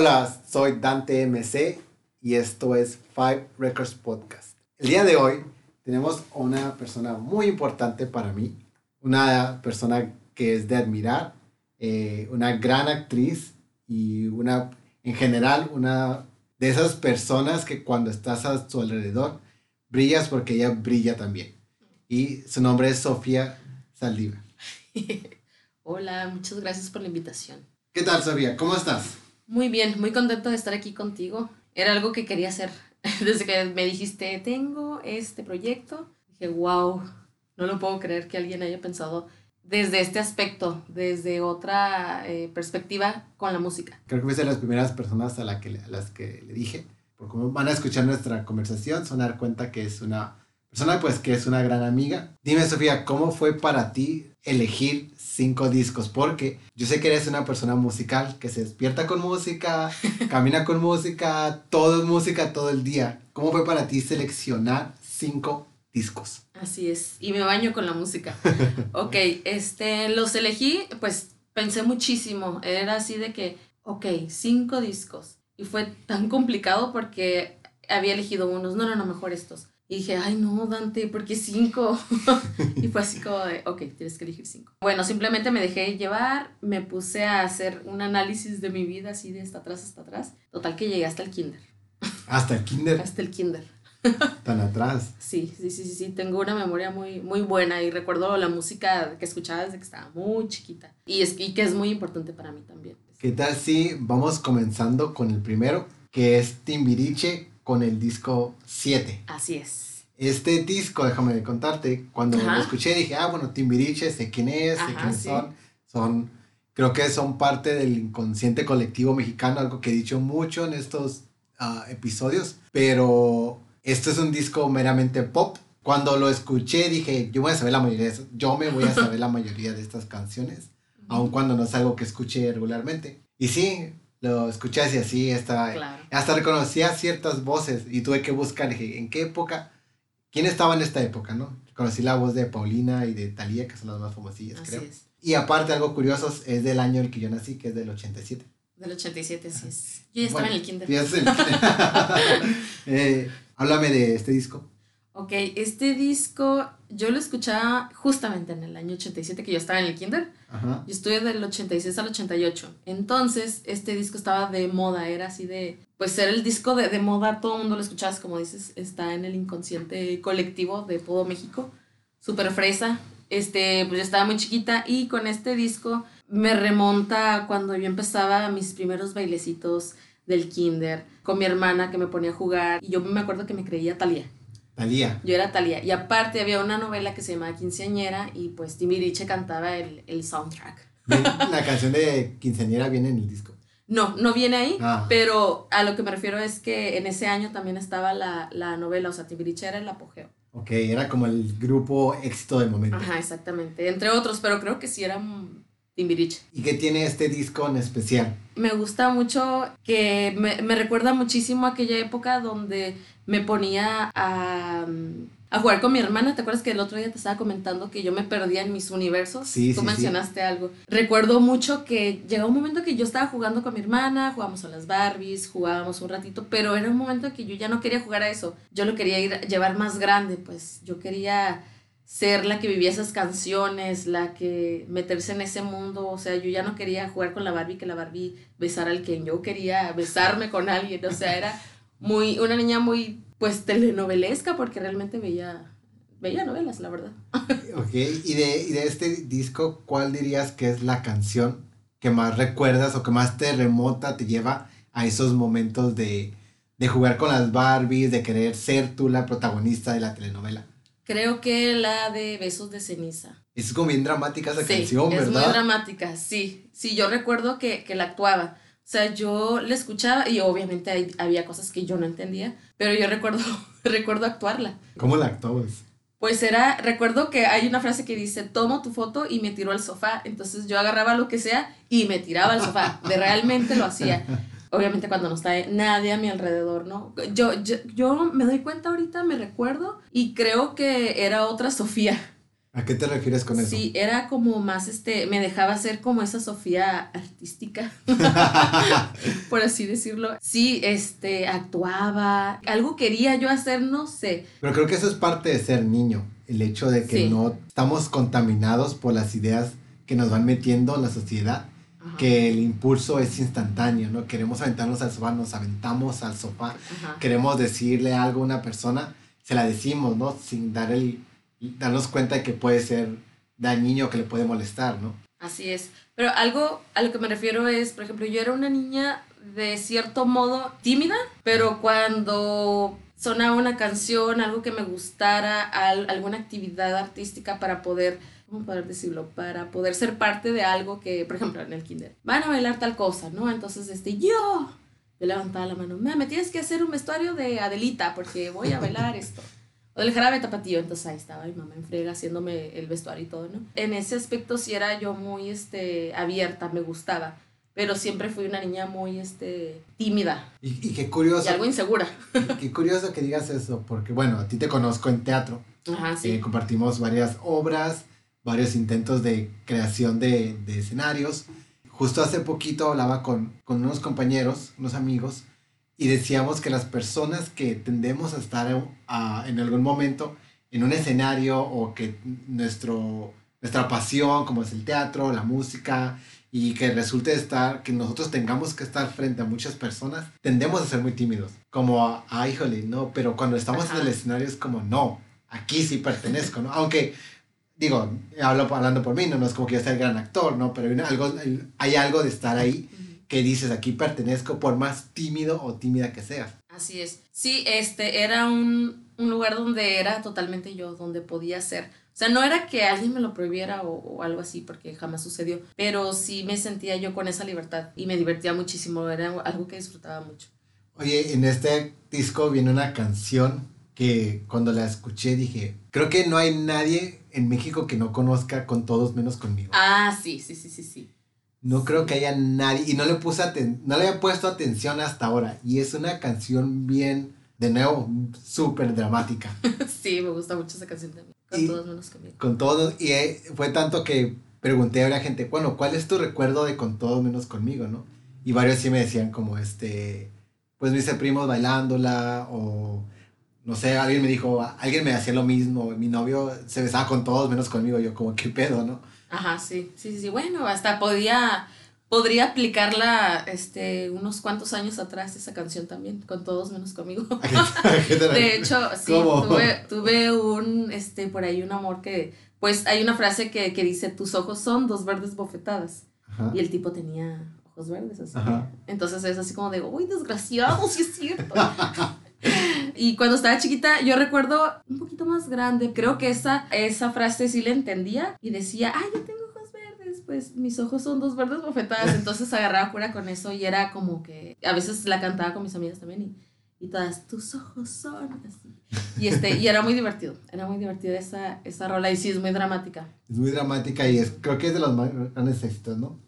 Hola, soy Dante MC y esto es Five Records Podcast. El día de hoy tenemos una persona muy importante para mí, una persona que es de admirar, eh, una gran actriz y una, en general, una de esas personas que cuando estás a su alrededor brillas porque ella brilla también. Y su nombre es Sofía Saldiva. Hola, muchas gracias por la invitación. ¿Qué tal, Sofía? ¿Cómo estás? Muy bien, muy contenta de estar aquí contigo. Era algo que quería hacer. Desde que me dijiste, tengo este proyecto, dije, wow, no lo puedo creer que alguien haya pensado desde este aspecto, desde otra eh, perspectiva con la música. Creo que fuiste de las primeras personas a, la que, a las que le dije, porque como van a escuchar nuestra conversación, se van a dar cuenta que es una persona pues que es una gran amiga. Dime, Sofía, ¿cómo fue para ti elegir cinco discos? Porque yo sé que eres una persona musical, que se despierta con música, camina con música, todo es música todo el día. ¿Cómo fue para ti seleccionar cinco discos? Así es, y me baño con la música. ok, este, los elegí, pues pensé muchísimo. Era así de que, ok, cinco discos. Y fue tan complicado porque había elegido unos, no, no, no, mejor estos. Y dije, ay no, Dante, ¿por qué cinco? y fue así como de, ok, tienes que elegir cinco. Bueno, simplemente me dejé llevar, me puse a hacer un análisis de mi vida así de hasta atrás hasta atrás. Total que llegué hasta el kinder. ¿Hasta el kinder? hasta el kinder. Tan atrás. Sí, sí, sí, sí, sí, tengo una memoria muy, muy buena y recuerdo la música que escuchaba desde que estaba muy chiquita. Y, es, y que es muy importante para mí también. ¿Qué tal si vamos comenzando con el primero, que es Timbiriche con el disco 7? Así es. Este disco, déjame contarte, cuando lo escuché dije, ah, bueno, Timbiriche, sé quién es, sé quiénes son. Son, creo que son parte del inconsciente colectivo mexicano, algo que he dicho mucho en estos ah, episodios, pero esto es un disco meramente pop. Cuando lo escuché dije, yo voy a saber la mayoría de eso, yo me voy a saber la mayoría de estas canciones, aun cuando no es algo que escuche regularmente. Y sí, lo escuché así, así, estaba, hasta reconocía ciertas voces y tuve que buscar, dije, ¿en qué época? ¿Quién estaba en esta época, no? Conocí la voz de Paulina y de Talía, que son las más famosillas, creo. Y aparte, algo curioso, es del año en el que yo nací, que es del 87. Del 87, sí es. Yo ya estaba en el kinder. Ya eh, háblame de este disco. Ok, este disco yo lo escuchaba justamente en el año 87 que yo estaba en el kinder. Yo estuve del 86 al 88. Entonces, este disco estaba de moda, era así de, pues era el disco de, de moda, todo el mundo lo escuchaba, como dices, está en el inconsciente colectivo de todo México. Súper fresa. Este, pues yo estaba muy chiquita y con este disco me remonta cuando yo empezaba mis primeros bailecitos del kinder con mi hermana que me ponía a jugar y yo me acuerdo que me creía Talía. Talía. Yo era Talía. Y aparte había una novela que se llamaba Quinceañera y pues Timbiriche cantaba el, el soundtrack. ¿La canción de Quinceañera viene en el disco? No, no viene ahí, ah. pero a lo que me refiero es que en ese año también estaba la, la novela, o sea, Timbiriche era el apogeo. Ok, era como el grupo éxito del momento. Ajá, exactamente. Entre otros, pero creo que sí era Timbiriche. ¿Y qué tiene este disco en especial? Me gusta mucho que me, me recuerda muchísimo a aquella época donde me ponía a, a, jugar con mi hermana. ¿Te acuerdas que el otro día te estaba comentando que yo me perdía en mis universos? Sí, Tú mencionaste algo. Recuerdo mucho que llegó un momento que yo estaba jugando con mi hermana, jugábamos a las Barbies, jugábamos un ratito, pero era un momento que yo ya no quería jugar a eso. Yo lo quería ir llevar más grande, pues yo quería ser la que vivía esas canciones, la que meterse en ese mundo, o sea, yo ya no quería jugar con la Barbie, que la Barbie besara al quien yo quería besarme con alguien, o sea, era muy, una niña muy, pues, telenovelesca, porque realmente veía, veía novelas, la verdad. ok, y de, y de este disco, ¿cuál dirías que es la canción que más recuerdas o que más te remota, te lleva a esos momentos de, de jugar con las Barbies, de querer ser tú la protagonista de la telenovela? Creo que la de Besos de Ceniza. Es como bien dramática esa canción, ¿verdad? Es muy dramática, sí. Sí, yo recuerdo que, que la actuaba. O sea, yo la escuchaba y obviamente había cosas que yo no entendía, pero yo recuerdo, recuerdo actuarla. ¿Cómo la actuabas? Pues era, recuerdo que hay una frase que dice, tomo tu foto y me tiro al sofá. Entonces yo agarraba lo que sea y me tiraba al sofá. De realmente lo hacía obviamente cuando no está nadie a mi alrededor, ¿no? Yo, yo, yo me doy cuenta ahorita, me recuerdo y creo que era otra Sofía. ¿A qué te refieres con eso? Sí, era como más, este, me dejaba ser como esa Sofía artística, por así decirlo. Sí, este, actuaba, algo quería yo hacer, no sé. Pero creo que eso es parte de ser niño, el hecho de que no estamos contaminados por las ideas que nos van metiendo en la sociedad, que el impulso es instantáneo, ¿no? Queremos aventarnos al sofá, nos aventamos al sofá, queremos decirle algo a una persona, se la decimos, ¿no? Sin dar el darnos cuenta de que puede ser dañino, que le puede molestar, ¿no? Así es. Pero algo a lo que me refiero es, por ejemplo, yo era una niña de cierto modo tímida, pero cuando sonaba una canción, algo que me gustara, alguna actividad artística para poder, ¿cómo poder decirlo? Para poder ser parte de algo que, por ejemplo, en el kinder, van a bailar tal cosa, ¿no? Entonces, este, yo, yo levantaba la mano, me tienes que hacer un vestuario de Adelita porque voy a bailar esto. O del jarabe tapatío, entonces ahí estaba mi mamá en frega haciéndome el vestuario y todo, ¿no? En ese aspecto sí era yo muy, este, abierta, me gustaba, pero siempre fui una niña muy, este, tímida. Y, qué curioso. Y algo insegura. qué curioso que digas eso, porque bueno, a ti te conozco en teatro. Ajá, sí. Eh, compartimos varias obras, varios intentos de creación de, de escenarios. Justo hace poquito hablaba con, con unos compañeros, unos amigos, y decíamos que las personas que tendemos a estar en algún momento en un escenario o que nuestro, nuestra pasión, como es el teatro, la música, y que resulte estar, que nosotros tengamos que estar frente a muchas personas, tendemos a ser muy tímidos. Como, ah, híjole, no, pero cuando estamos en el escenario es como, no, aquí sí pertenezco, ¿no? Aunque, digo, hablo hablando por mí, no, no es como que yo sea el gran actor, ¿no? Pero hay algo, hay algo de estar ahí que dices, aquí pertenezco por más tímido o tímida que seas. Así es. Sí, este era un, lugar donde era totalmente yo, donde podía ser. O sea, no era que alguien me lo prohibiera o, algo así, porque jamás sucedió, pero sí me sentía yo con esa libertad y me divertía muchísimo, era algo que disfrutaba mucho. Oye, en este disco viene una canción que cuando la escuché dije, creo que no hay nadie en México que no conozca con todos menos conmigo. Ah, sí, sí, sí, sí, sí. No creo que haya nadie, y no le puse no le había puesto atención hasta ahora. Y es una canción bien, de nuevo, súper dramática. sí, me gusta mucho esa canción también. Con todos menos conmigo. Con todos, y eh, fue tanto que pregunté a la gente, bueno, ¿cuál es tu recuerdo de con todos menos conmigo, no? Y varios sí me decían como, este, pues mis primos bailándola, o no sé, alguien me dijo, alguien me hacía lo mismo, mi novio se besaba con todos menos conmigo, yo como, ¿qué pedo, no? Ajá, sí, sí, sí, bueno, hasta podía, podría aplicarla este, unos cuantos años atrás esa canción también, con todos menos conmigo. de hecho, sí, tuve, tuve, un, este, por ahí un amor que, pues hay una frase que, dice, tus ojos son dos verdes bofetadas. Y el tipo tenía ojos verdes, así. Entonces es así como de, uy, desgraciado, sí es cierto. Y cuando estaba chiquita, yo recuerdo un poquito más grande, creo que esa, esa frase sí la entendía y decía, ay, yo tengo ojos verdes, pues mis ojos son dos verdes bofetadas, entonces agarraba cura con eso y era como que a veces la cantaba con mis amigas también y, y todas, tus ojos son así. Y, este, y era muy divertido, era muy divertida esa, esa rola y sí, es muy dramática. Es muy dramática y es, creo que es de los más grandes éxitos, ¿no?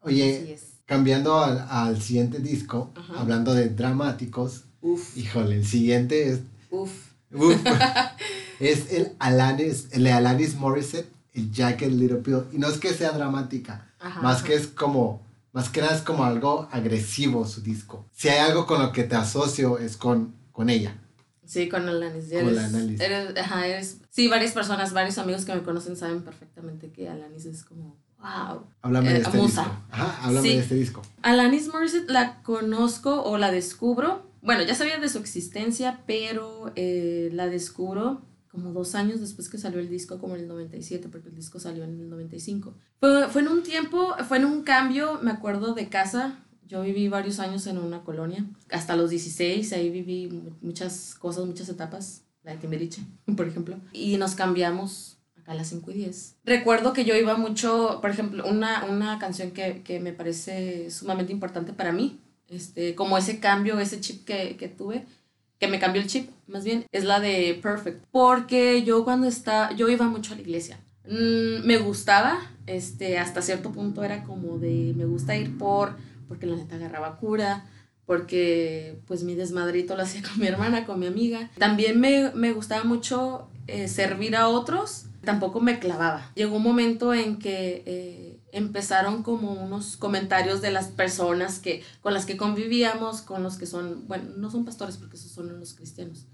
Oye, cambiando al, al, siguiente disco, hablando de dramáticos, Uf. Híjole, el siguiente es. Uf. es el Alanis, el Alanis Morissette, el Jacket Little Pill. Y no es que sea dramática, más que es como. Más que nada es como algo agresivo su disco. Si hay algo con lo que te asocio es con, con ella. Sí, con Alanis. con Alanis. Eres, ajá, eres, sí, varias personas, varios amigos que me conocen saben perfectamente que Alanis es como wow. Háblame de eh, este disco. Ajá, háblame de este disco. Alanis Morissette la conozco o la descubro bueno, ya sabía de su existencia, pero eh, la descubro como dos años después que salió el disco, como en el 97, porque el disco salió en el 95. Fue, fue en un tiempo, fue en un cambio, me acuerdo de casa. Yo viví varios años en una colonia, hasta los 16, ahí viví muchas cosas, muchas etapas, la de Timberiche, por ejemplo, y nos cambiamos acá a las 5 y 10. Recuerdo que yo iba mucho, por ejemplo, una, una canción que, que me parece sumamente importante para mí, este, como ese cambio, ese chip que, que tuve, que me cambió el chip, más bien, es la de Perfect. Porque yo cuando estaba, yo iba mucho a la iglesia. Mm, me gustaba, este, hasta cierto punto era como de, me gusta ir por, porque la neta agarraba cura, porque pues mi desmadrito lo hacía con mi hermana, con mi amiga. También me, me gustaba mucho eh, servir a otros tampoco me clavaba. Llegó un momento en que eh, empezaron como unos comentarios de las personas que, con las que convivíamos, con los que son, bueno, no son pastores porque esos son los cristianos,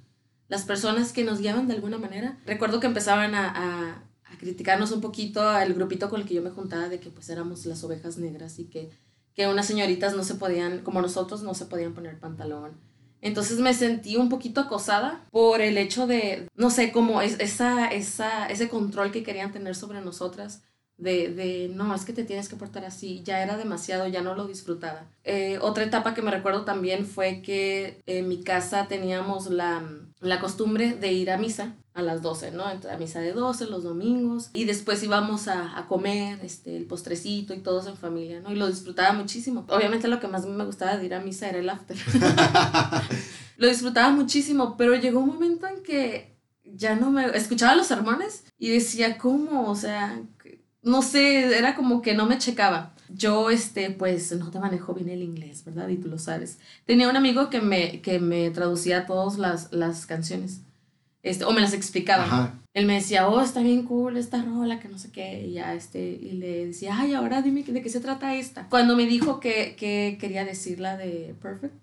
las personas que nos guiaban de alguna manera. Recuerdo que empezaban a, a, a criticarnos un poquito al grupito con el que yo me juntaba de que pues éramos las ovejas negras y que, que unas señoritas no se podían, como nosotros, no se podían poner pantalón entonces me sentí un poquito acosada por el hecho de, no sé, como es, esa, esa, ese control que querían tener sobre nosotras. De, de, no, es que te tienes que portar así, ya era demasiado, ya no lo disfrutaba. Eh, otra etapa que me recuerdo también fue que en mi casa teníamos la, la costumbre de ir a misa a las 12, ¿no? A misa de 12 los domingos y después íbamos a, a, comer este, el postrecito y todos en familia, ¿no? Y lo disfrutaba muchísimo. Obviamente lo que más me gustaba de ir a misa era el after. lo disfrutaba muchísimo, pero llegó un momento en que ya no me... Escuchaba los sermones y decía, ¿cómo? O sea, no sé, era como que no me checaba. Yo, este, pues, no te manejo bien el inglés, ¿verdad? Y tú lo sabes. Tenía un amigo que me, que me traducía todas las, las canciones. Este, o me las explicaba. Él me decía, oh, está bien cool esta rola, que no sé qué, y ya, este, y le decía, ay, ahora dime de qué se trata esta. Cuando me dijo que, que quería decir la de Perfect,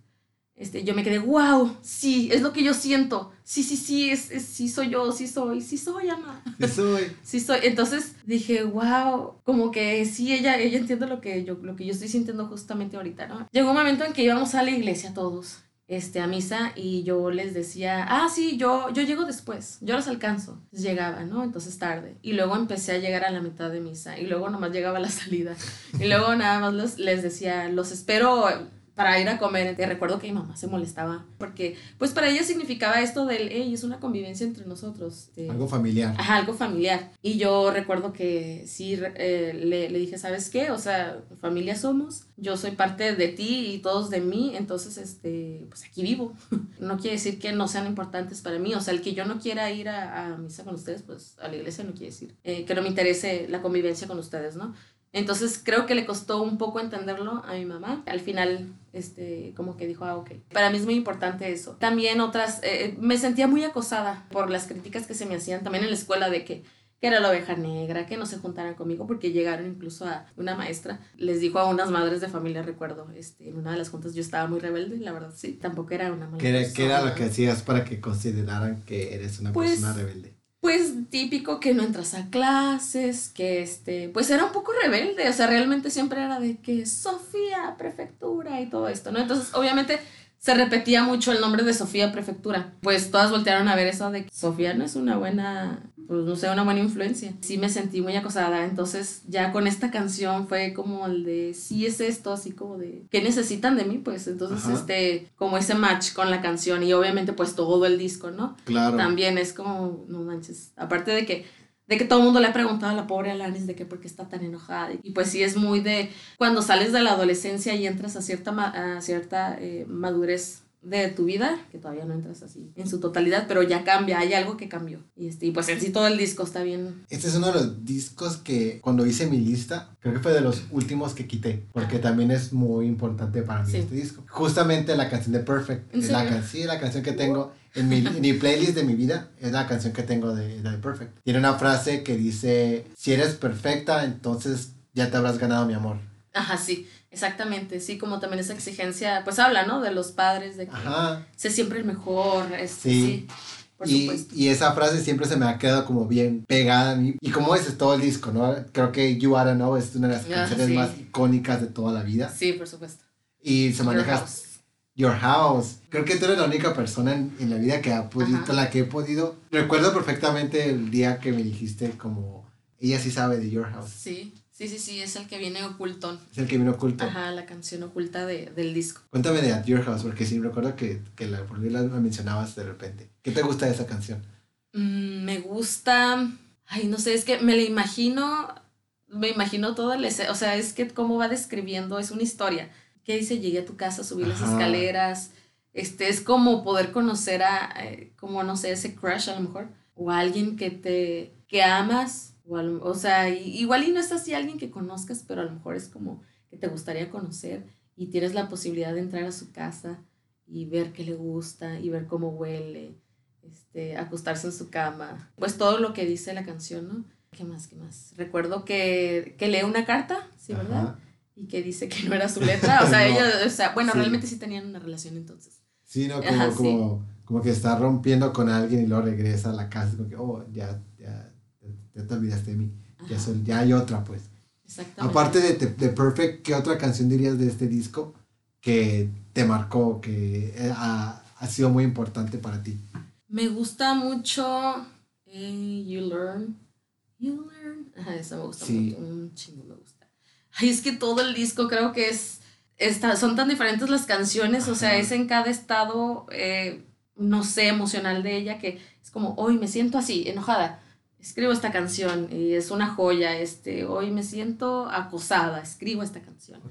este, yo me quedé, wow, sí, es lo que yo siento. Sí, sí, sí, es, sí soy yo, sí soy, sí soy, ama. Sí soy. sí soy. Entonces dije, wow, como que sí, ella, ella entiende lo que, yo, lo que yo estoy sintiendo justamente ahorita, ¿no? Llegó un momento en que íbamos a la iglesia todos este, a misa y yo les decía, ah, sí, yo, yo llego después, yo los alcanzo. Llegaba, ¿no? Entonces tarde. Y luego empecé a llegar a la mitad de misa y luego nomás llegaba a la salida. Y luego nada más les, les decía, los espero para ir a comer. Te recuerdo que mi mamá se molestaba porque, pues para ella significaba esto del, hey, es una convivencia entre nosotros. algo familiar. Ajá, algo familiar. Y yo recuerdo que sí eh, le, le, dije, ¿sabes qué? O sea, familia somos, yo soy parte de ti y todos de mí, entonces, este, pues aquí vivo. no quiere decir que no sean importantes para mí, o sea, el que yo no quiera ir a, a misa con ustedes, pues a la iglesia no quiere decir eh, que no me interese la convivencia con ustedes, ¿no? Entonces creo que le costó un poco entenderlo a mi mamá. Al final, este, como que dijo, ah, ok. Para mí es muy importante eso. También otras, eh, me sentía muy acosada por las críticas que se me hacían también en la escuela de que, que era la oveja negra, que no se juntaran conmigo, porque llegaron incluso a una maestra, les dijo a unas madres de familia, recuerdo, este, en una de las juntas yo estaba muy rebelde, la verdad, sí, tampoco era una mala ¿Qué era, ¿qué era lo que hacías para que consideraran que eres una pues, persona rebelde? Pues típico que no entras a clases, que este, pues era un poco rebelde, o sea, realmente siempre era de que Sofía, prefectura y todo esto, ¿no? Entonces, obviamente se repetía mucho el nombre de Sofía Prefectura. Pues todas voltearon a ver eso de que Sofía no es una buena pues no sé, una buena influencia. Sí me sentí muy acosada, entonces ya con esta canción fue como el de, sí es esto, así como de, ¿qué necesitan de mí? Pues entonces, este, como ese match con la canción y obviamente pues todo el disco, ¿no? Claro. También es como, no manches, aparte de que de que todo el mundo le ha preguntado a la pobre Alanis de que por qué está tan enojada. Y pues sí es muy de cuando sales de la adolescencia y entras a cierta, a cierta eh, madurez de tu vida, que todavía no entras así en su totalidad, pero ya cambia, hay algo que cambió. Y, este, y pues en sí todo el disco está bien. Este es uno de los discos que cuando hice mi lista, creo que fue de los últimos que quité, porque también es muy importante para mí este disco. Justamente la canción de Perfect, ¿En la, can sí, la canción que tengo en mi, en mi, playlist de mi vida, es la canción que tengo de, de Perfect. Tiene una frase que dice, si eres perfecta, entonces ya te habrás ganado mi amor. Ajá, sí. Exactamente, sí, como también esa exigencia, pues habla, ¿no? De los padres, de que sé siempre el mejor, este, sí. por y, supuesto. y esa frase siempre se me ha quedado como bien pegada a mí. Y como es todo el disco, ¿no? Creo que You Are Know es una de las ah, canciones más icónicas de toda la vida. Sí, por supuesto. Y se maneja Your House. Creo que tú eres la única persona en, en la vida que ha podido, la que he podido. Recuerdo perfectamente el día que me dijiste como, ella sí sabe de Your House. Sí. Sí, sí, sí, es el que viene ocultón. Es el que viene oculto. Ajá, la canción oculta de, del disco. Cuéntame de At Your House, porque sí, recuerdo que, que la, por la mencionabas de repente. ¿Qué te gusta de esa canción? Mm, me gusta, ay, no sé, es que me la imagino, me imagino todo el, o sea, es que cómo va describiendo, es una historia. ¿Qué dice? Llegué a tu casa, subí las escaleras, este, es como poder conocer a, eh, como no sé, ese crush a lo mejor, o a alguien que te, que amas o, sea, igual y no es así alguien que conozcas, pero a lo mejor es como que te gustaría conocer y tienes la posibilidad de entrar a su casa y ver qué le gusta y ver cómo huele. este, acostarse en su cama. Pues todo lo que dice la canción, ¿no? ¿Qué más? ¿Qué más? Recuerdo que, que lee una carta, ¿sí, verdad? Y que dice que no era su letra. O sea, ella, o sea, bueno, realmente sí tenían una relación entonces. Sí, ¿no? Como, como, como, que está rompiendo con alguien y luego regresa a la casa. Como que, oh, ya, ya, te olvidaste de mí. Ya, soy, ya hay otra, pues. Exactamente. Aparte de, de, Perfect, ¿qué otra canción dirías de este disco que te marcó, que eh, ha, ha sido muy importante para ti? Me gusta mucho eh, You Learn. You Learn. Ajá, esa me gusta mucho. Un chingo me gusta. Ay, es que todo el disco creo que es. Está, son tan diferentes las canciones, o sea, es en cada estado, eh, no sé, emocional de ella, que es como, hoy me siento así, enojada, escribo esta canción y es una joya, este, hoy me siento acosada, escribo esta canción.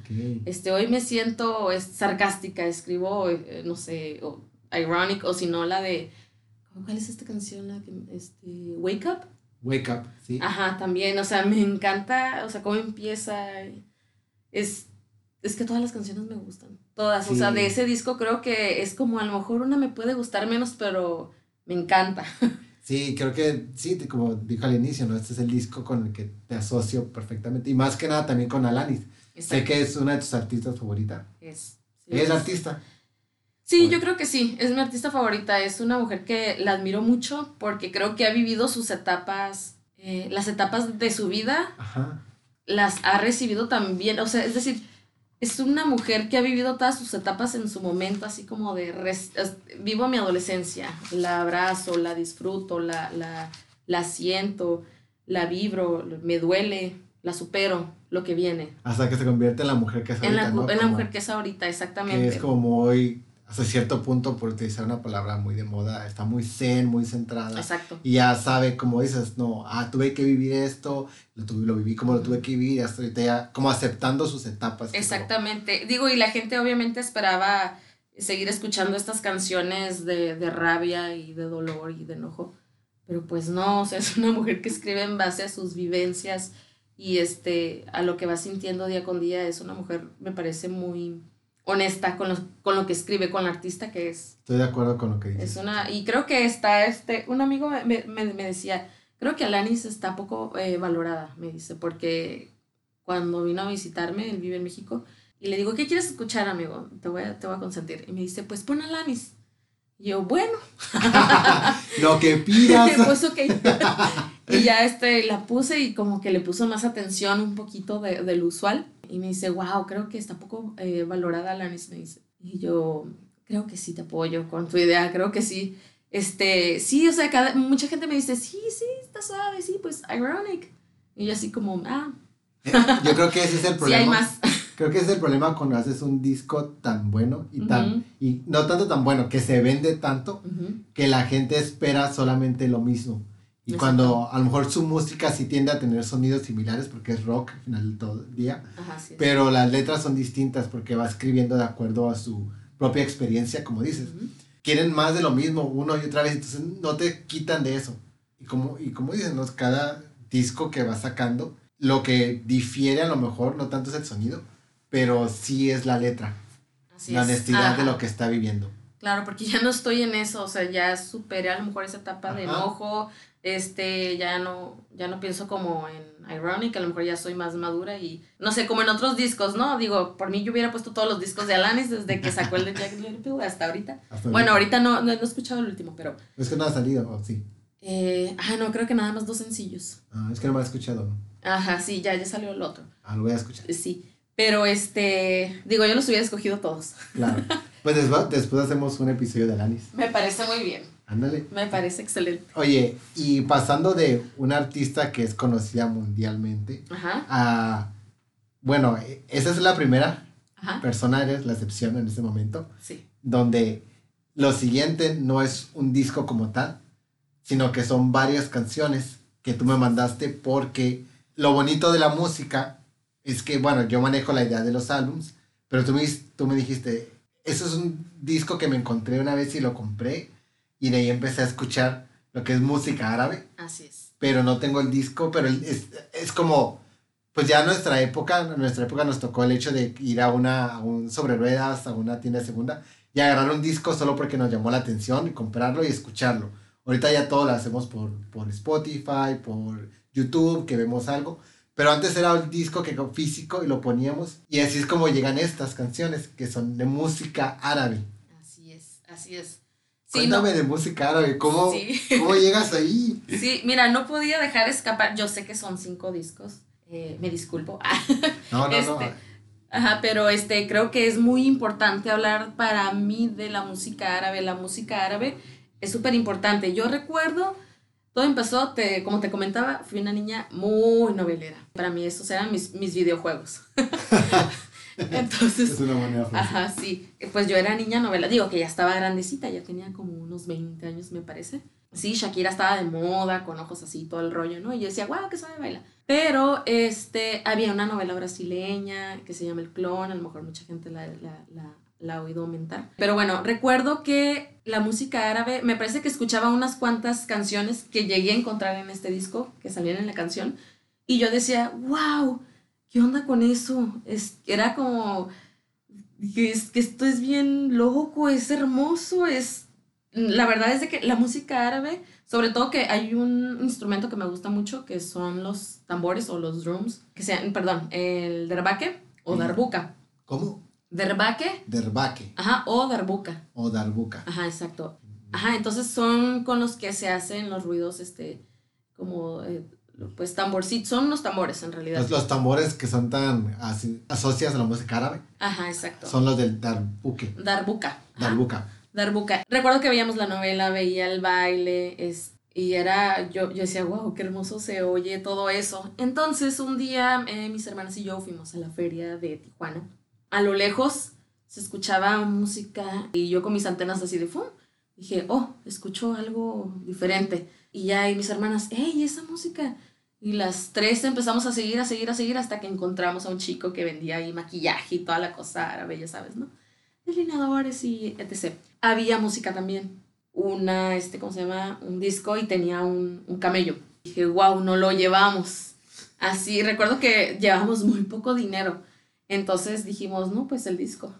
Este, hoy me siento es, sarcástica, escribo, eh, no sé, o ironic, o si no, la de ¿Cuál es esta canción? La que, este, Wake Up. Wake Up, sí. Ajá, también, o sea, me encanta, o sea, cómo empieza. Es, es que todas las canciones me gustan. Todas, o sea, de ese disco creo que es como a lo mejor una me puede gustar menos, pero me encanta. Sí, creo que sí, como dijo al inicio, ¿no? Este es el disco con el que te asocio perfectamente. Y más que nada también con Alanis. Sé que es una de tus artistas favoritas. Es. es artista. Sí, yo creo que sí, es mi artista favorita, es una mujer que la admiro mucho porque creo que ha vivido sus etapas, eh, las etapas de su vida, las ha recibido también, o sea, es decir, es una mujer que ha vivido todas sus etapas en su momento, así como de, vivo mi adolescencia, la abrazo, la disfruto, la, la, la siento, la vibro, me duele, la supero, lo que viene. Hasta que se convierte en la mujer que es ahorita. En la, en la mujer que es ahorita, exactamente. es como hoy hasta cierto punto, por utilizar una palabra muy de moda, está muy zen, muy centrada. Exacto. Y ya sabe, como dices, no, ah, tuve que vivir esto, lo, tuve, lo viví como lo tuve que vivir, hasta ahorita ya, como aceptando sus etapas. Exactamente. Digo, y la gente obviamente esperaba seguir escuchando estas canciones de, de rabia y de dolor y de enojo. Pero pues no, o sea, es una mujer que escribe en base a sus vivencias y este, a lo que va sintiendo día con día. Es una mujer, me parece muy honesta con, con lo que escribe, con la artista que es. Estoy de acuerdo con lo que dices. Es una, y creo que está, este, un amigo me, me, me decía, creo que Alanis está poco eh, valorada, me dice, porque cuando vino a visitarme, él vive en México, y le digo, ¿qué quieres escuchar, amigo? Te voy a, te voy a consentir. Y me dice, pues pon Alanis. Y yo, bueno. lo que pidas. pues ok. y ya este, la puse y como que le puso más atención un poquito de, del usual. Y me dice, wow, creo que está poco eh, valorada me dice. Y yo, creo que sí te apoyo con tu idea, creo que sí. Este, sí, o sea, cada, mucha gente me dice, sí, sí, está suave, sí, pues ironic. Y yo así como, ah. Yo creo que ese es el problema. Sí, hay más. Creo que ese es el problema cuando haces un disco tan bueno y tan, y no tanto tan bueno, que se vende tanto, que la gente espera solamente lo mismo. Y cuando a lo mejor su música sí tiende a tener sonidos similares porque es rock al final del todo el día, pero las letras son distintas porque va escribiendo de acuerdo a su propia experiencia, como dices. Quieren más de lo mismo una y otra vez, entonces no te quitan de eso. Y como, y como dicen, cada disco que va sacando, lo que difiere a lo mejor no tanto es el sonido, pero sí es la letra, la honestidad de lo que está viviendo. Claro, porque ya no estoy en eso, o sea, ya superé a lo mejor esa etapa de enojo, este, ya no, ya no pienso como en Ironic, a lo mejor ya soy más madura y, no sé, como en otros discos, ¿no? Digo, por mí yo hubiera puesto todos los discos de Alanis desde que sacó el de Jack Little hasta ahorita. bueno, ahorita no, no, he escuchado el último, pero... Es que no ha salido, sí? Eh, ah, no, creo que nada más dos sencillos. Ah, es que no me ha escuchado. Ajá, sí, ya, ya salió el otro. Ah, lo voy a escuchar. Sí, pero este, digo, yo los hubiera escogido todos. Claro. Pues después, después hacemos un episodio de Alanis. Me parece muy bien. Ándale. Me parece excelente. Oye, y pasando de una artista que es conocida mundialmente a. Bueno, esa es la primera persona, eres la excepción en este momento. Sí. Donde lo siguiente no es un disco como tal, sino que son varias canciones que tú me mandaste porque lo bonito de la música es que, bueno, yo manejo la idea de los álbums, pero tú me, tú me dijiste, eso es un disco que me encontré una vez y lo compré y de ahí empecé a escuchar lo que es música árabe. Así es. Pero no tengo el disco, pero es, es como, pues ya nuestra época, nuestra época nos tocó el hecho de ir a, una, a un sobre ruedas, a una tienda de segunda y agarrar un disco solo porque nos llamó la atención y comprarlo y escucharlo. Ahorita ya todo lo hacemos por, por Spotify, por YouTube, que vemos algo. Pero antes era un disco que físico y lo poníamos. Y así es como llegan estas canciones, que son de música árabe. Así es, así es. Sí, Cuéntame de música árabe, ¿cómo, ¿cómo llegas ahí? Sí, mira, no podía dejar escapar. Yo sé que son cinco discos, eh, me disculpo. no, no, no. Este, ajá, pero este, creo que es muy importante hablar para mí de la música árabe. La música árabe es súper importante. Yo recuerdo todo empezó, te, como te comentaba, fui una niña muy novelera. Para mí esos eran mis, mis videojuegos. Entonces, es una buena frase. Ajá, sí. Pues yo era niña novela, digo que ya estaba grandecita, ya tenía como unos 20 años, me parece. Sí, Shakira estaba de moda, con ojos así, todo el rollo, ¿no? Y yo decía, wow, que sabe bailar. Pero este, había una novela brasileña que se llama El Clon, a lo mejor mucha gente la, la, la la he oído aumentar. Pero bueno, recuerdo que la música árabe, me parece que escuchaba unas cuantas canciones que llegué a encontrar en este disco, que salían en la canción, y yo decía, wow, ¿qué onda con eso? Es, era como, que, es, que esto es bien loco, es hermoso, es... La verdad es de que la música árabe, sobre todo que hay un instrumento que me gusta mucho, que son los tambores o los drums, que sean, perdón, el derbaque o darbuka. ¿Cómo? Derbaque. Derbaque. Ajá, o darbuca. O darbuca. Ajá, exacto. Ajá, entonces son con los que se hacen los ruidos, este, como, eh, pues tamborcitos, son los tambores en realidad. Los, tambores que son tan así, asociados a la música árabe. Ajá, exacto. Son los del darbuque. Darbuca. Darbuca. Darbuca. Recuerdo que veíamos la novela, veía el baile, es, y era, yo, yo decía, wow, qué hermoso se oye todo eso. Entonces, un día eh, mis hermanas y yo fuimos a la feria de Tijuana a lo lejos se escuchaba música y yo con mis antenas así de ¡fum! Dije, oh, escucho algo diferente. Y ya y mis hermanas, ¡hey, esa música! Y las tres empezamos a seguir, a seguir, a seguir hasta que encontramos a un chico que vendía ahí maquillaje y toda la cosa árabe, ya sabes, ¿no? Delineadores y etc. Había música también. Una, este, ¿cómo se llama? Un disco y tenía un, un camello. Dije, wow, no lo llevamos. Así, recuerdo que llevamos muy poco dinero entonces dijimos, no, pues el disco.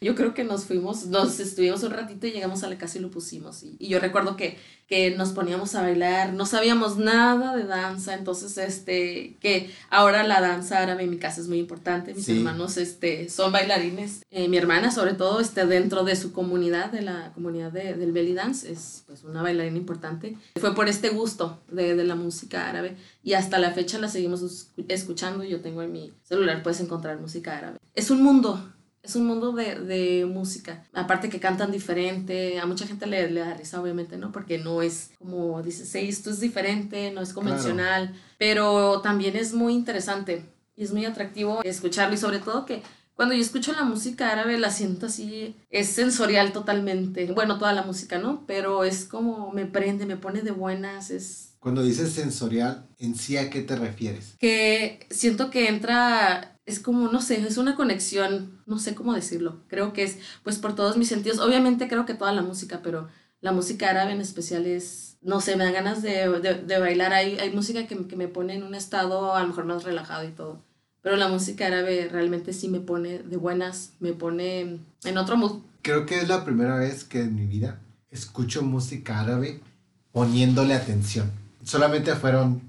Yo creo que nos fuimos, nos estuvimos un ratito y llegamos a la casa y lo pusimos. Y, yo recuerdo que, que nos poníamos a bailar, no sabíamos nada de danza, entonces, este, que ahora la danza árabe en mi casa es muy importante. Mis hermanos, este, son bailarines. Eh, mi hermana, sobre todo, este, dentro de su comunidad, de la comunidad de, del belly dance, es pues una bailarina importante. Fue por este gusto de, de la música árabe y hasta la fecha la seguimos escuchando. Yo tengo en mi celular, puedes encontrar música árabe. Es un mundo, es un mundo de, de, música. Aparte que cantan diferente, a mucha gente le, le, da risa, obviamente, ¿no? Porque no es como dices, esto es diferente, no es convencional, pero también es muy interesante y es muy atractivo escucharlo y sobre todo que cuando yo escucho la música árabe la siento así, es sensorial totalmente. Bueno, toda la música, ¿no? Pero es como me prende, me pone de buenas, es cuando dices sensorial, ¿en sí a qué te refieres? Que siento que entra, es como, no sé, es una conexión, no sé cómo decirlo. Creo que es, pues por todos mis sentidos, obviamente creo que toda la música, pero la música árabe en especial es, no sé, me dan ganas de, de, bailar. Hay, hay música que, que me pone en un estado a lo mejor más relajado y todo. Pero la música árabe realmente sí me pone de buenas, me pone en otro mood. Creo que es la primera vez que en mi vida escucho música árabe poniéndole atención solamente fueron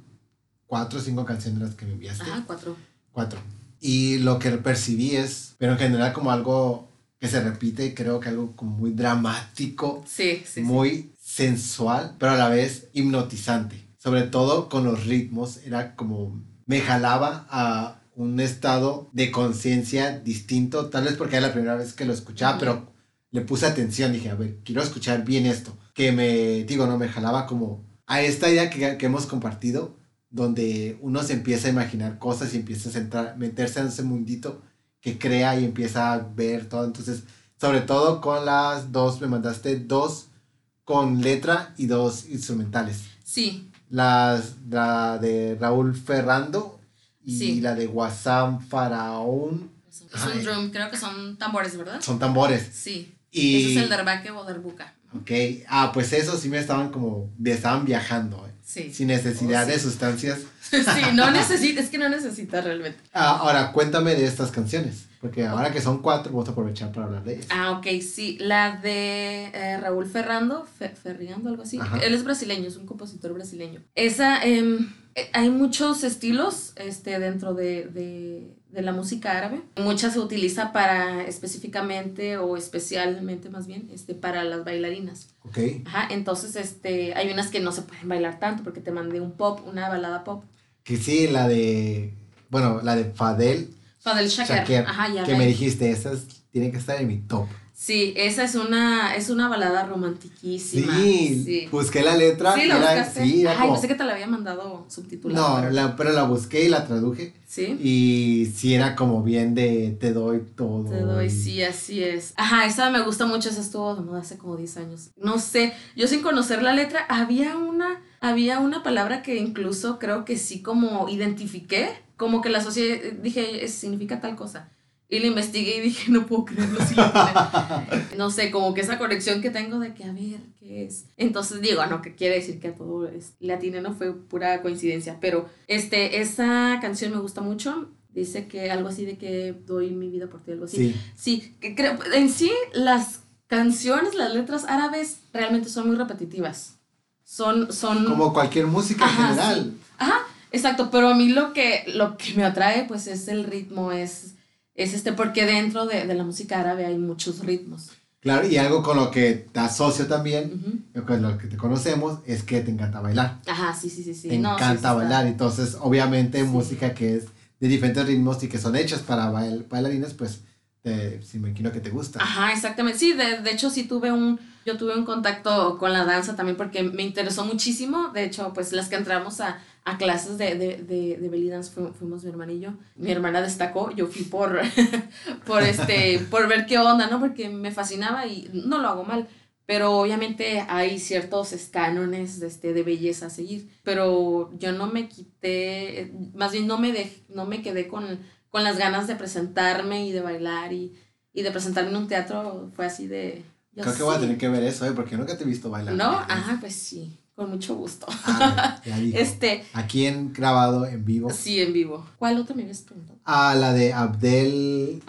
cuatro o cinco canciones las que me enviaste. Ah, cuatro. Cuatro. Y lo que percibí es, pero en general como algo que se repite creo que algo como muy dramático. Sí, sí. Muy sensual, pero a la vez hipnotizante. Sobre todo con los ritmos, era como me jalaba a un estado de conciencia distinto, tal vez porque era la primera vez que lo escuchaba, pero le puse atención, dije, a ver, quiero escuchar bien esto, que me, digo, no, me jalaba como a esta idea que, que, hemos compartido, donde uno se empieza a imaginar cosas y empieza a centrar, meterse en ese mundito que crea y empieza a ver todo. Entonces, sobre todo con las dos, me mandaste dos con letra y dos instrumentales. Sí. Las, la de Raúl Ferrando y la de Wassam Faraón. Es un drum, creo que son tambores, ¿verdad? Son tambores. Sí. Y... Ese es el derbaque o derbuca. Ok, ah, pues eso sí me estaban como, me estaban viajando, ¿eh? Sí. Sin necesidad oh, de sustancias. sí, no necesita, es que no necesita realmente. Ah, ahora, cuéntame de estas canciones. Porque ahora que son cuatro, vamos a aprovechar para hablar de ellas. Ah, ok, sí. La de eh, Raúl Ferrando, Ferriando, algo así. Él es brasileño, es un compositor brasileño. Esa, em, eh, hay muchos estilos este, dentro de, de, de, la música árabe. Muchas se utiliza para específicamente o especialmente más bien este, para las bailarinas. Ok. Ajá, entonces este, hay unas que no se pueden bailar tanto porque te mandé un pop, una balada pop. Que sí, la de, bueno, la de Fadel. Fadel Shaker. Ajá, ya que me dijiste, esas tienen que estar en mi top. Sí, esa es una, es una balada romantiquísima. Sí, busqué la letra. Sí, la buscaste. Sí, Ay, pensé que te la había mandado subtitulada. No, pero... La, pero la busqué y la traduje. Sí. Y sí era como bien de te doy todo. Te doy, sí, así es. Ajá, esa me gusta mucho, esa estuvo de moda hace como 10 años. No sé, yo sin conocer la letra, había una, había una palabra que incluso creo que sí como identifiqué, como que la asocié, dije, significa tal cosa. Y lo investigué y dije, no puedo creerlo si lo No sé, como que esa conexión que tengo de que, a ver, ¿qué es? Entonces digo, no, que quiere decir que a todo es latino, no fue pura coincidencia. Pero este, esa canción me gusta mucho. Dice que algo así de que doy mi vida por ti, algo así. Sí, sí que creo, en sí las canciones, las letras árabes realmente son muy repetitivas. Son, son... Como cualquier música en general. Ajá, exacto, pero a mí lo que, lo que me atrae pues es el ritmo, es es este, porque dentro de, de, la música árabe hay muchos ritmos. Claro, y algo con lo que te asocio también, con lo que te conocemos, es que te encanta bailar. Ajá, sí, sí, sí. sí. Te encanta bailar, entonces obviamente música que es de diferentes ritmos y que son hechas para bail bailarines, pues te, sí me imagino que te gusta. Ajá, exactamente. Sí, de, de, hecho sí tuve un, yo tuve un contacto con la danza también porque me interesó muchísimo. De hecho, pues las que entramos a, a clases de, de, de, de belly dance fuimos mi hermana y yo. Mi hermana destacó, yo fui por, por, este, por ver qué onda, ¿no? Porque me fascinaba y no lo hago mal. Pero obviamente hay ciertos cánones de, este, de belleza a seguir. Pero yo no me quité, más bien no me, de, no me quedé con, con las ganas de presentarme y de bailar y, y de presentarme en un teatro. Fue así de... Creo que voy a tener que ver eso, ¿eh? porque nunca te he visto bailar. ¿No? Ajá, pues sí. Con mucho gusto. Ah, este, Aquí en grabado en vivo. Sí, en vivo. ¿Cuál otro me habías preguntado? Ah, la de Abdel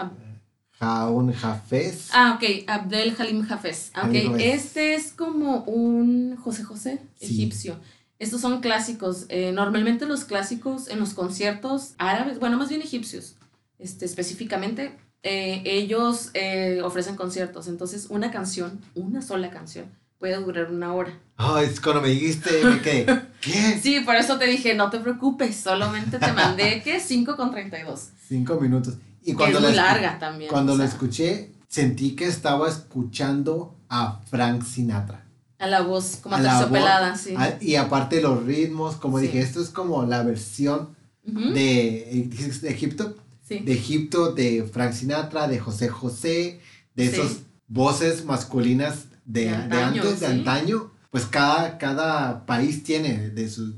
Jaun Jafes. Ah, ok, Abdel Halim Jafes. Ah, ok, este es como un José José egipcio. Estos son clásicos. Eh, normalmente los clásicos en los conciertos árabes, bueno, más bien egipcios, este, específicamente, eh, ellos eh, ofrecen conciertos. Entonces, una canción, una sola canción, puede durar una hora. Ay, es cuando me dijiste, me quedé, ¿qué? Sí, por eso te dije, no te preocupes, solamente te mandé, ¿qué? 5 con 32. 5 minutos. Y cuando es muy larga también. Cuando lo escuché, sentí que estaba escuchando a Frank Sinatra. A la voz, como terciopelada, sí. y aparte los ritmos, como dije, esto es como la versión de, de, Egipto. Sí. De Egipto, de Frank Sinatra, de José José, de esas voces masculinas de, antes, de antaño, pues cada, cada país tiene de su,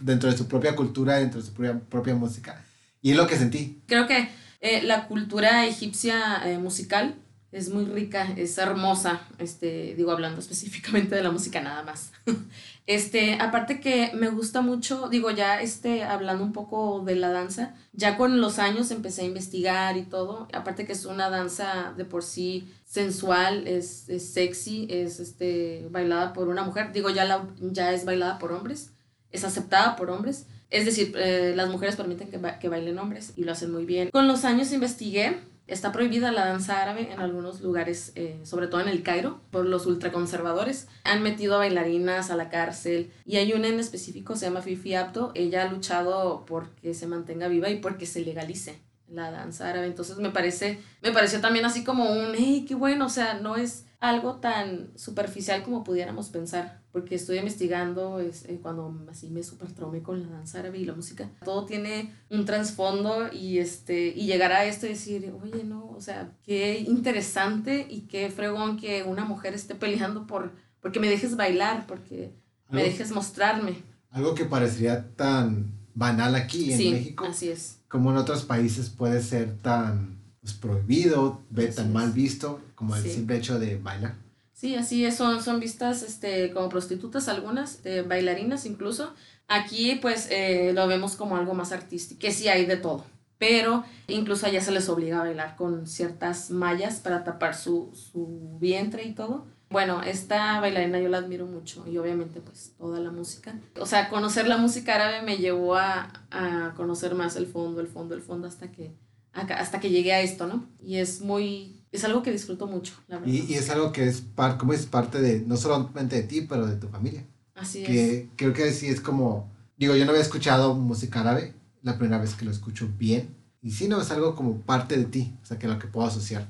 dentro de su propia cultura, dentro de su propia, propia música. Y es lo que sentí. Creo que eh, la cultura egipcia eh, musical es muy rica, es hermosa, este, digo, hablando específicamente de la música nada más. este, aparte que me gusta mucho, digo, ya este, hablando un poco de la danza, ya con los años empecé a investigar y todo, aparte que es una danza de por sí sensual, es, es sexy, es este, bailada por una mujer, digo, ya, la, ya es bailada por hombres, es aceptada por hombres. Es decir, eh, las mujeres permiten que, que bailen hombres y lo hacen muy bien. Con los años investigué Está prohibida la danza árabe en algunos lugares, eh, sobre todo en el Cairo, por los ultraconservadores. Han metido a bailarinas a la cárcel y hay una en específico, se llama Fifi Abdo. Ella ha luchado porque se mantenga viva y porque se legalice la danza árabe. Entonces me parece, me pareció también así como un, hey, qué bueno, o sea, no es algo tan superficial como pudiéramos pensar, porque estoy investigando es, eh, cuando así me super traumé con la danza árabe y la música. Todo tiene un trasfondo y, este, y llegar a esto y decir, oye, no, o sea, qué interesante y qué fregón que una mujer esté peleando por, porque me dejes bailar, porque me dejes mostrarme. Algo que parecería tan banal aquí en México. Así es. Como en otros países puede ser tan pues, prohibido, ver tan mal visto como el simple hecho de bailar. Sí, así es, son, son vistas este, como prostitutas algunas, bailarinas incluso. Aquí pues eh, lo vemos como algo más artístico, que sí hay de todo. pero incluso allá se les obliga a bailar con ciertas mallas para tapar su, su vientre y todo. Bueno, esta bailarina yo la admiro mucho y obviamente pues toda la música. O sea, conocer la música árabe me llevó a, a conocer más el fondo, el fondo, el fondo hasta que, hasta que llegué a esto, ¿no? Y es muy, es algo que disfruto mucho, la verdad. Y, y es algo que es, par, como es parte de, no solamente de ti, pero de tu familia. Así que es. Creo que sí es como, digo, yo no había escuchado música árabe, la primera vez que lo escucho bien. Y sí, no, es algo como parte de ti, o sea, que lo que puedo asociar.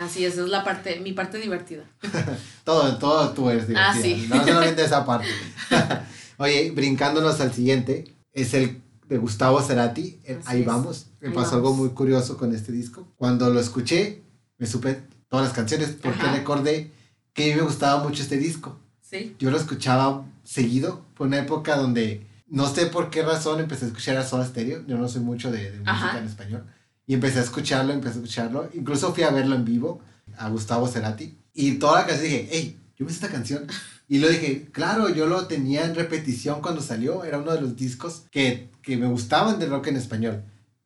Así es, es la parte, mi parte divertida. todo, todo tú eres divertida. Ah, sí. No solamente esa parte. Oye, brincándonos al siguiente, es el de Gustavo Cerati. Ahí vamos. Me pasó algo muy curioso con este disco. Cuando lo escuché, me supe todas las canciones porque recordé que a mí me gustaba mucho este disco. Sí. Yo lo escuchaba seguido. Fue una época donde no sé por qué razón empecé a escuchar a Soda Stereo. Yo no soy mucho de, de música en español. Y empecé a escucharlo, empecé a escucharlo. Incluso fui a verlo en vivo, a Gustavo Cerati. Y toda la canción dije, hey, yo me esta canción. Y lo dije, claro, yo lo tenía en repetición cuando salió. Era uno de los discos que, que me gustaban de rock en español.